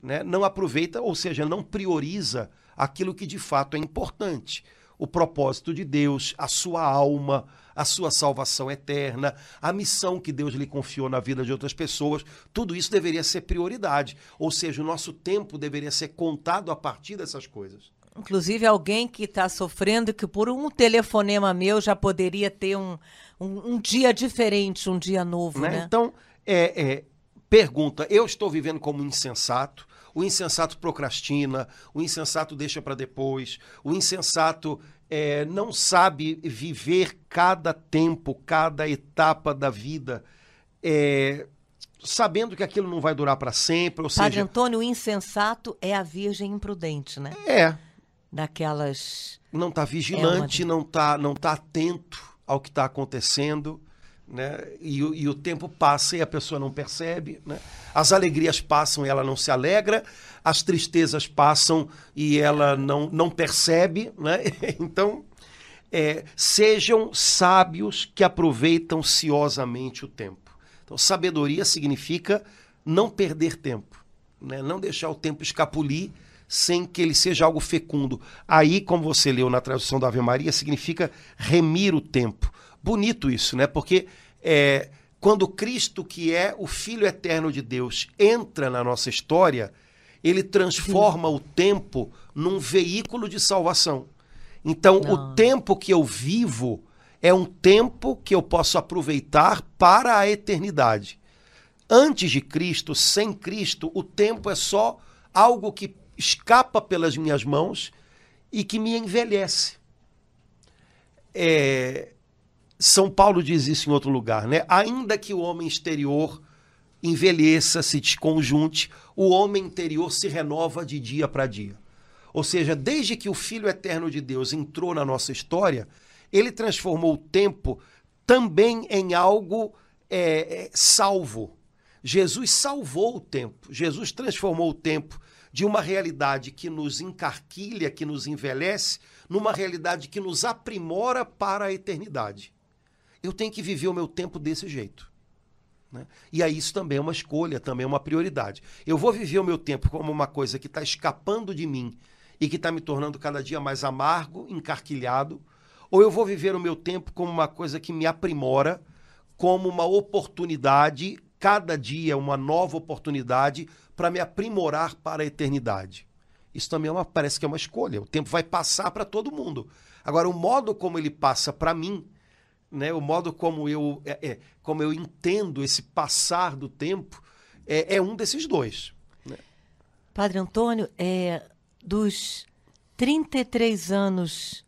Né? Não aproveita, ou seja, não prioriza aquilo que de fato é importante. O propósito de Deus, a sua alma, a sua salvação eterna, a missão que Deus lhe confiou na vida de outras pessoas, tudo isso deveria ser prioridade. Ou seja, o nosso tempo deveria ser contado a partir dessas coisas. Inclusive, alguém que está sofrendo que por um telefonema meu já poderia ter um, um, um dia diferente, um dia novo, né? né? Então, é, é, pergunta: eu estou vivendo como insensato? O insensato procrastina, o insensato deixa para depois, o insensato é, não sabe viver cada tempo, cada etapa da vida, é, sabendo que aquilo não vai durar para sempre. Ou Padre seja, Antônio, o insensato é a virgem imprudente, né? é, Daquelas. não está vigilante, não está não tá atento ao que está acontecendo, né? E, o- e o tempo passa e a pessoa não percebe, né? As alegrias passam e ela não se alegra, as tristezas passam e ela não, não percebe, né? Então, é, sejam sábios que aproveitam ciosamente o tempo. Então, sabedoria significa não perder tempo, né? não deixar o tempo escapulir sem que ele seja algo fecundo. Aí, como você leu na tradução da Ave Maria, significa remir o tempo. Bonito isso, né? Porque é, quando Cristo, que é o Filho eterno de Deus, entra na nossa história, ele transforma o tempo num veículo de salvação. Então, o Ah. tempo que eu vivo é um tempo que eu posso aproveitar para a eternidade. Antes de Cristo, sem Cristo, o tempo é só algo que escapa pelas minhas mãos e que me envelhece. É, São Paulo diz isso em outro lugar, né? Ainda que o homem exterior envelheça, se desconjunte, o homem interior se renova de dia para dia. Ou seja, desde que o Filho Eterno de Deus entrou na nossa história, ele transformou o tempo também em algo é, é, salvo. Jesus salvou o tempo. Jesus transformou o tempo de uma realidade que nos encarquilha, que nos envelhece, numa realidade que nos aprimora para a eternidade. Eu tenho que viver o meu tempo desse jeito. Né? E aí isso também é uma escolha, também é uma prioridade. Eu vou viver o meu tempo como uma coisa que está escapando de mim e que está me tornando cada dia mais amargo, encarquilhado, ou eu vou viver o meu tempo como uma coisa que me aprimora, como uma oportunidade, cada dia uma nova oportunidade para me aprimorar para a eternidade. Isso também é uma, parece que é uma escolha. O tempo vai passar para todo mundo. Agora, o modo como ele passa para mim, né, o modo como eu, é, é, como eu entendo esse passar do tempo, é, é um desses dois. né? Padre Antônio, é, dos 33 anos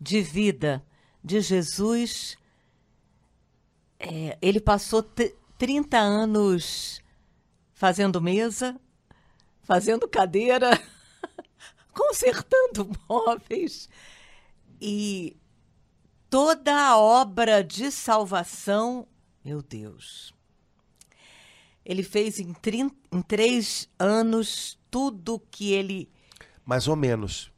de vida de Jesus, é, ele passou t- 30 anos fazendo mesa, fazendo cadeira, consertando móveis e toda a obra de salvação, meu Deus. Ele fez em, em três anos tudo que ele. Mais ou menos.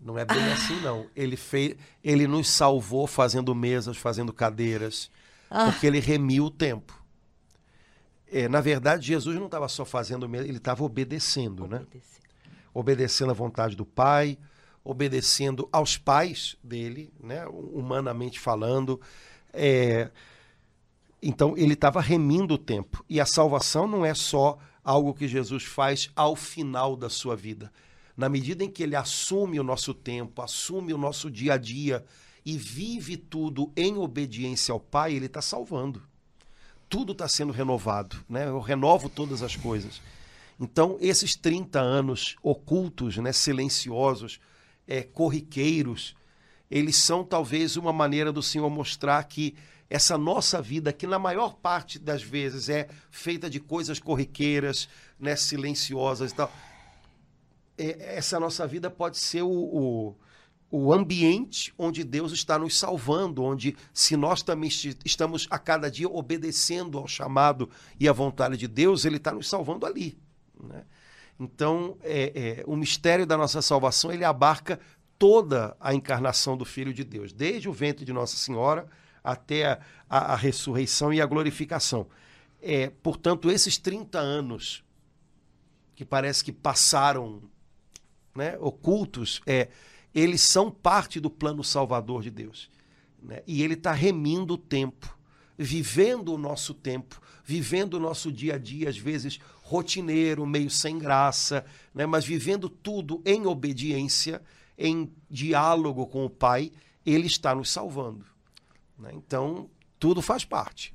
Não é bem assim, não. Ele, fez, ele nos salvou fazendo mesas, fazendo cadeiras, porque ele remiu o tempo. É, na verdade, Jesus não estava só fazendo mesa, ele estava obedecendo, né? obedecendo à vontade do Pai, obedecendo aos pais dele, né, humanamente falando. É, Então, ele estava remindo o tempo. E a salvação não é só algo que Jesus faz ao final da sua vida. Na medida em que ele assume o nosso tempo, assume o nosso dia a dia e vive tudo em obediência ao Pai, ele está salvando. Tudo está sendo renovado. Né? Eu renovo todas as coisas. Então, esses 30 anos ocultos, né, silenciosos, é, corriqueiros, eles são talvez uma maneira do Senhor mostrar que essa nossa vida, que na maior parte das vezes é feita de coisas corriqueiras, né, silenciosas e tal, é, essa nossa vida pode ser o, o, o, ambiente onde Deus está nos salvando, onde se nós também estamos a cada dia obedecendo ao chamado e à vontade de Deus, Ele está nos salvando ali. Né? Então, é, é, o mistério da nossa salvação ele abarca toda a encarnação do Filho de Deus, desde o ventre de Nossa Senhora até a, a, a ressurreição e a glorificação. É, portanto, esses 30 anos que parece que passaram né, ocultos, é, eles são parte do plano salvador de Deus. Né? E ele está remindo o tempo, vivendo o nosso tempo, vivendo o nosso dia a dia, às vezes rotineiro, meio sem graça, né? mas vivendo tudo em obediência em diálogo com o Pai, ele está nos salvando. Né? Então, tudo faz parte.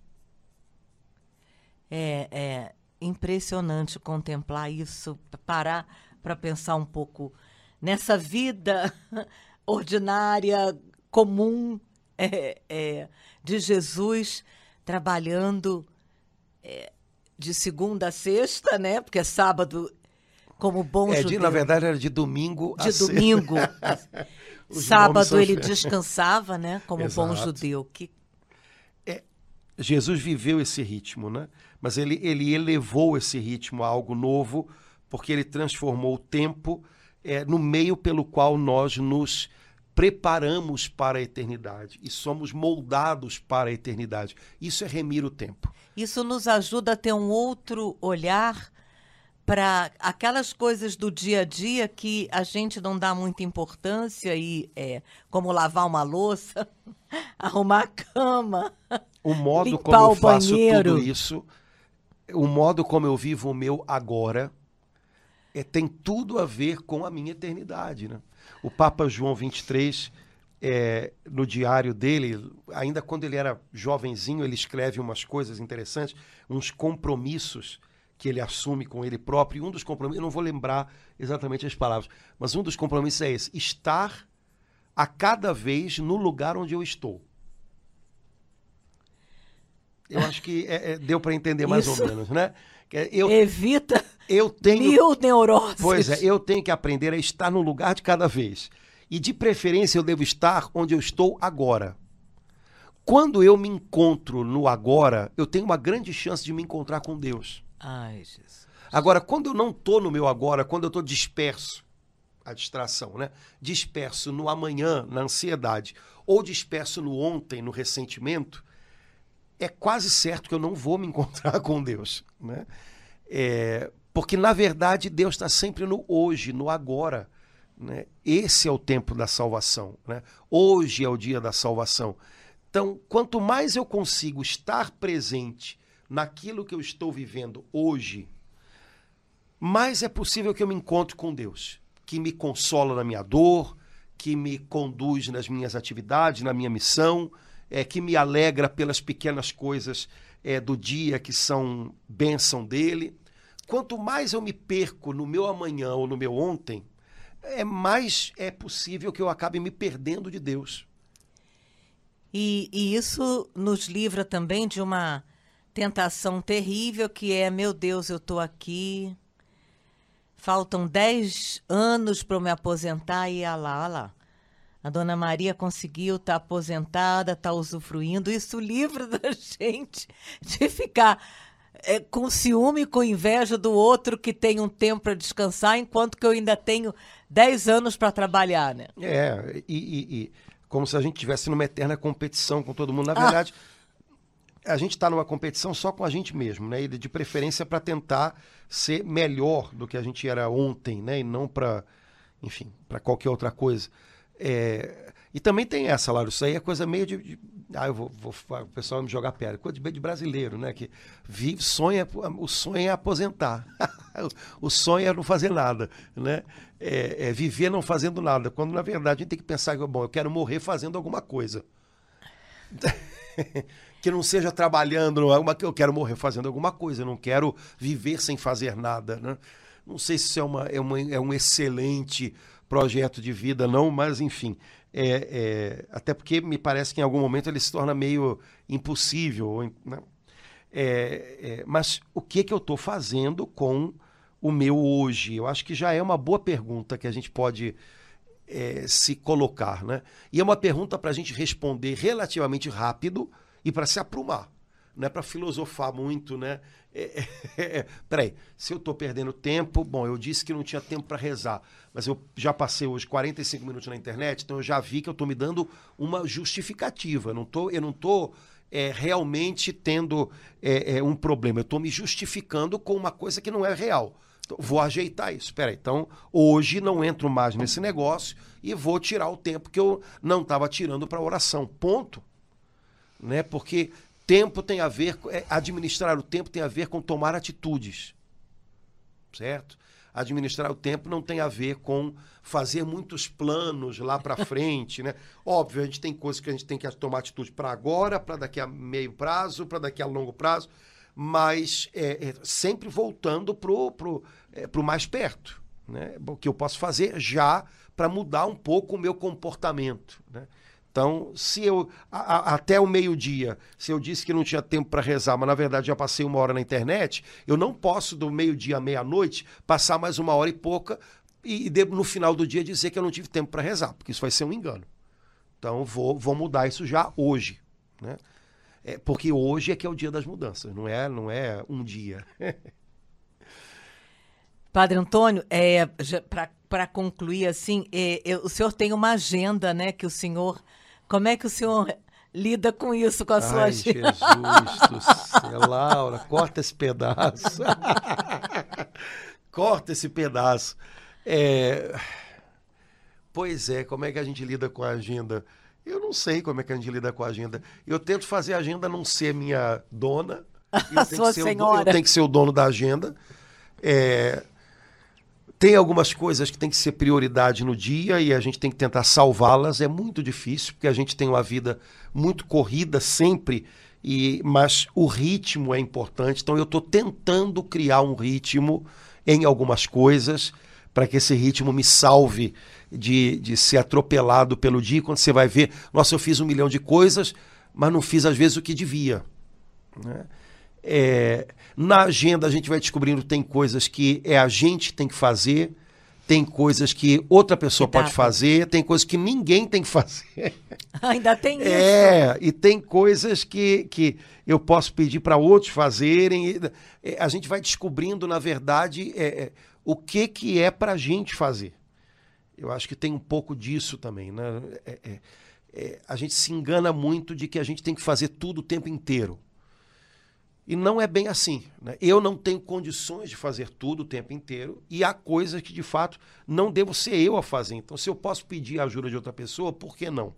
É, é impressionante contemplar isso, parar para pensar um pouco nessa vida ordinária, comum é, é, de Jesus, trabalhando é, de segunda a sexta, né? Porque sábado como bom é, judeu. De, na verdade, era de domingo de a domingo. Sábado ele descansava, né? Como Exato. bom judeu. Que... É, Jesus viveu esse ritmo, né? Mas ele, ele elevou esse ritmo a algo novo, porque ele transformou o tempo é, no meio pelo qual nós nos preparamos para a eternidade e somos moldados para a eternidade. Isso é remir o tempo. Isso nos ajuda a ter um outro olhar para aquelas coisas do dia a dia que a gente não dá muita importância e é, como lavar uma louça, arrumar a cama, o modo como eu faço banheiro. tudo isso, o modo como eu vivo o meu agora, é, tem tudo a ver com a minha eternidade, né? O Papa João 23 é, no diário dele, ainda quando ele era jovenzinho, ele escreve umas coisas interessantes, uns compromissos que ele assume com ele próprio. E um dos compromissos, eu não vou lembrar exatamente as palavras, mas um dos compromissos é esse: estar a cada vez no lugar onde eu estou. Eu acho que é, é, deu para entender mais Isso ou menos, né? Eu, Evita eu tenho, mil neuroses. Pois é, eu tenho que aprender a estar no lugar de cada vez. E de preferência eu devo estar onde eu estou agora. Quando eu me encontro no agora, eu tenho uma grande chance de me encontrar com Deus. Ai, Jesus. Agora, quando eu não estou no meu agora, quando eu estou disperso, a distração, né? Disperso no amanhã, na ansiedade, ou disperso no ontem, no ressentimento, é quase certo que eu não vou me encontrar com Deus, né? É, porque, na verdade, Deus está sempre no hoje, no agora. Né? Esse é o tempo da salvação. Né? Hoje é o dia da salvação. Então, quanto mais eu consigo estar presente naquilo que eu estou vivendo hoje, mais é possível que eu me encontre com Deus, que me consola na minha dor, que me conduz nas minhas atividades, na minha missão, é, que me alegra pelas pequenas coisas é, do dia que são bênção dele. Quanto mais eu me perco no meu amanhã ou no meu ontem, é mais é possível que eu acabe me perdendo de Deus. E, e isso nos livra também de uma tentação terrível que é, meu Deus, eu estou aqui, faltam 10 anos para eu me aposentar e olha lá, olha lá. A dona Maria conseguiu, está aposentada, está usufruindo. Isso livra da gente de ficar é, com ciúme, com inveja do outro que tem um tempo para descansar, enquanto que eu ainda tenho 10 anos para trabalhar, né? É, e, e, e, como se a gente estivesse numa eterna competição com todo mundo. Na verdade, ah a gente está numa competição só com a gente mesmo, né? E de preferência para tentar ser melhor do que a gente era ontem, né? E não para, enfim, para qualquer outra coisa. É... E também tem essa, Laura, isso aí é coisa meio de. de... ah, eu vou, vou, o pessoal vai me jogar pedra. Coisa de, de brasileiro, né? Que vive, sonha, o sonho é aposentar. o sonho é não fazer nada, né? É, é viver não fazendo nada. Quando, na verdade, a gente tem que pensar que, bom, eu quero morrer fazendo alguma coisa. que não seja trabalhando, não é eu quero morrer fazendo alguma coisa, eu não quero viver sem fazer nada, né? Não sei se isso é, uma, é, uma, é um excelente projeto de vida, não, mas enfim. É, é, até porque me parece que em algum momento ele se torna meio impossível. Né? É, é, mas o que, que eu estou fazendo com o meu hoje? Eu acho que já é uma boa pergunta que a gente pode é, se colocar. Né? E é uma pergunta para a gente responder relativamente rápido e para se aprumar. Não é para filosofar muito, né? É, é, é, peraí, se eu estou perdendo tempo, bom, eu disse que não tinha tempo para rezar, mas eu já passei hoje 45 minutos na internet, então eu já vi que eu estou me dando uma justificativa. Não tô, eu não estou é, realmente tendo é, é, um problema, eu estou me justificando com uma coisa que não é real. Então, vou ajeitar isso. Peraí, então hoje não entro mais nesse negócio e vou tirar o tempo que eu não estava tirando para oração. Ponto. Né? Porque tempo tem a ver, é, administrar o tempo tem a ver com tomar atitudes. Certo? Administrar o tempo não tem a ver com fazer muitos planos lá para frente, né? Óbvio, a gente tem coisas que a gente tem que tomar atitude para agora, para daqui a meio prazo, para daqui a longo prazo mas é, é, sempre voltando para o pro, é, pro mais perto. Né? O que eu posso fazer já para mudar um pouco o meu comportamento. Né? Então, se eu, a, a, até o meio-dia, se eu disse que não tinha tempo para rezar, mas na verdade já passei uma hora na internet, eu não posso do meio-dia à meia-noite passar mais uma hora e pouca e, e no final do dia dizer que eu não tive tempo para rezar, porque isso vai ser um engano. Então, vou, vou mudar isso já hoje. Né? É, porque hoje é que é o dia das mudanças, não é, não é um dia. Padre Antônio, é, para concluir assim, é, o senhor tem uma agenda, né? Que o senhor. Como é que o senhor lida com isso, com a sua Ai, agenda? Jesus do céu, Laura, corta esse pedaço. corta esse pedaço. É... Pois é, como é que a gente lida com a agenda? Eu não sei como é que a gente lida com a agenda. Eu tento fazer a agenda não ser minha dona. a sua senhora. O, eu tenho que ser o dono da agenda. É, tem algumas coisas que tem que ser prioridade no dia e a gente tem que tentar salvá-las. É muito difícil, porque a gente tem uma vida muito corrida sempre, e mas o ritmo é importante. Então eu estou tentando criar um ritmo em algumas coisas para que esse ritmo me salve de, de ser atropelado pelo dia. Quando você vai ver, nossa, eu fiz um milhão de coisas, mas não fiz às vezes o que devia. Né? É, na agenda a gente vai descobrindo tem coisas que é a gente que tem que fazer, tem coisas que outra pessoa pode fazer, tem coisas que ninguém tem que fazer. Ainda tem isso. É, e tem coisas que, que eu posso pedir para outros fazerem. É, a gente vai descobrindo, na verdade, é, é o que, que é para a gente fazer. Eu acho que tem um pouco disso também. Né? É, é, é, a gente se engana muito de que a gente tem que fazer tudo o tempo inteiro. E não é bem assim. Né? Eu não tenho condições de fazer tudo o tempo inteiro e há coisas que, de fato, não devo ser eu a fazer. Então, se eu posso pedir a ajuda de outra pessoa, por que não?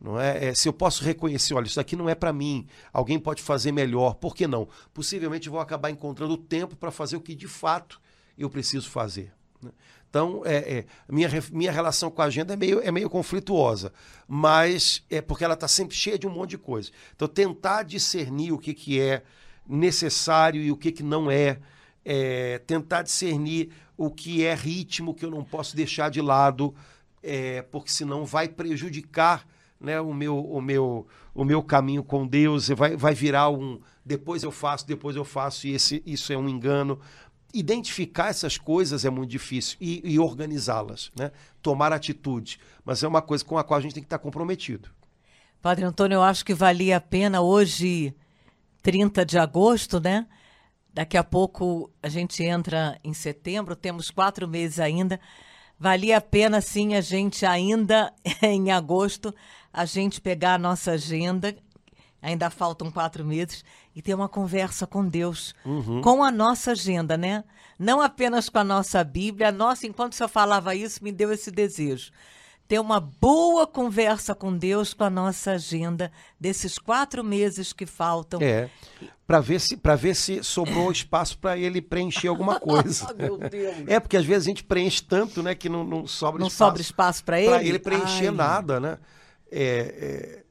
Não é? é se eu posso reconhecer, olha, isso aqui não é para mim, alguém pode fazer melhor, por que não? Possivelmente vou acabar encontrando tempo para fazer o que de fato eu preciso fazer. Né? Então, é, é, minha, minha relação com a agenda é meio, é meio conflituosa, mas é porque ela está sempre cheia de um monte de coisa. Então, tentar discernir o que, que é necessário e o que, que não é, é tentar discernir o que é ritmo que eu não posso deixar de lado, é, porque senão vai prejudicar né, o, meu, o, meu, o meu caminho com Deus, vai, vai virar um depois eu faço, depois eu faço, e esse, isso é um engano identificar essas coisas é muito difícil e, e organizá-las, né? tomar atitude. Mas é uma coisa com a qual a gente tem que estar comprometido. Padre Antônio, eu acho que valia a pena hoje, 30 de agosto, né? Daqui a pouco a gente entra em setembro, temos quatro meses ainda. Valia a pena, sim, a gente ainda em agosto, a gente pegar a nossa agenda, ainda faltam quatro meses, e ter uma conversa com Deus, uhum. com a nossa agenda, né? Não apenas com a nossa Bíblia. Nossa, enquanto o senhor falava isso, me deu esse desejo. Ter uma boa conversa com Deus com a nossa agenda desses quatro meses que faltam. É. Para ver se para ver se sobrou espaço para ele preencher alguma coisa. Meu Deus. É porque às vezes a gente preenche tanto, né, que não, não sobra não espaço. Não sobra espaço para ele. Para ele preencher Ai. nada, né? É, é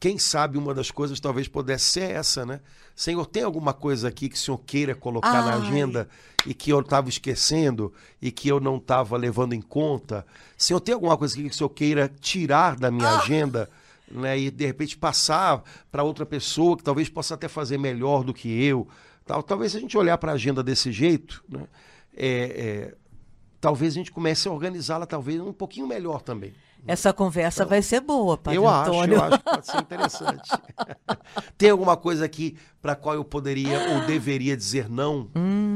quem sabe uma das coisas talvez pudesse ser essa, né? Senhor, tem alguma coisa aqui que o Senhor queira colocar na Ai. agenda e que eu estava esquecendo e que eu não estava levando em conta? Senhor, tem alguma coisa aqui que o Senhor queira tirar da minha agenda? Né, e de repente passar para outra pessoa que talvez possa até fazer melhor do que eu. Tal. Talvez se a gente olhar para a agenda desse jeito, né, é, é, talvez a gente comece a organizá-la talvez um pouquinho melhor também. Essa conversa vai ser boa, Padre eu acho, Antônio. eu acho que pode ser interessante. Tem alguma coisa aqui para qual eu poderia ou deveria dizer não? Hum.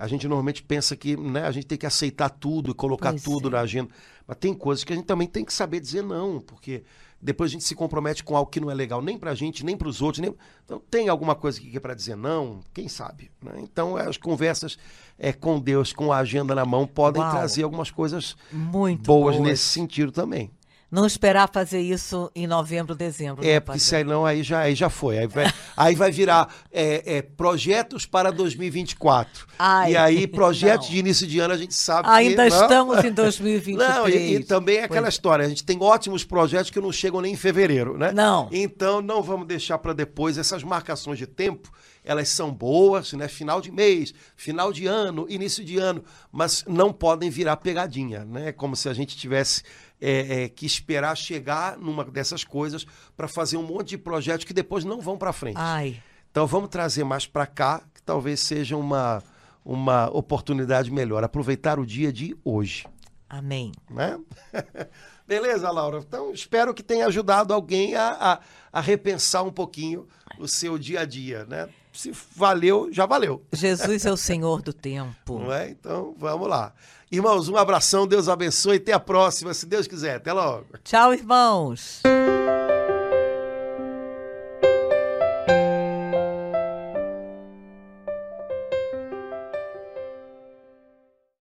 A gente normalmente pensa que né, a gente tem que aceitar tudo e colocar Pois tudo é. na agenda. Mas tem coisas que a gente também tem que saber dizer não, porque depois a gente se compromete com algo que não é legal nem pra gente, nem pros outros. Nem... Então tem alguma coisa que é para dizer não? Quem sabe? né? Então as conversas é, com Deus, com a agenda na mão, podem Uau. trazer algumas coisas Muito boas boas. nesse sentido também. Não esperar fazer isso em novembro, dezembro. É, né, porque se aí não, aí já, aí já foi. Aí vai, aí vai virar é, é, projetos para 2024. Ai, e aí, projetos não. de início de ano, a gente sabe que. Ainda não. estamos em 2023. Não, e, e também é aquela Pois história, a gente tem ótimos projetos que não chegam nem em fevereiro, né? Não. Então não vamos deixar para depois essas marcações de tempo, elas são boas, né? Final de mês, final de ano, início de ano, mas não podem virar pegadinha, né? Como se a gente tivesse é, é, que esperar chegar numa dessas coisas para fazer um monte de projetos que depois não vão para frente. Ai, Então vamos trazer mais para cá, que talvez seja uma, uma oportunidade melhor. Aproveitar o dia de hoje amém. né? Beleza, Laura. Então, espero que tenha ajudado alguém a, a, a repensar um pouquinho o seu dia a dia, né? Se valeu, já valeu, Jesus é o Senhor do tempo. não é? Então, vamos lá. Irmãos, um abração, Deus abençoe, até a próxima, se Deus quiser. Até logo. Tchau, irmãos.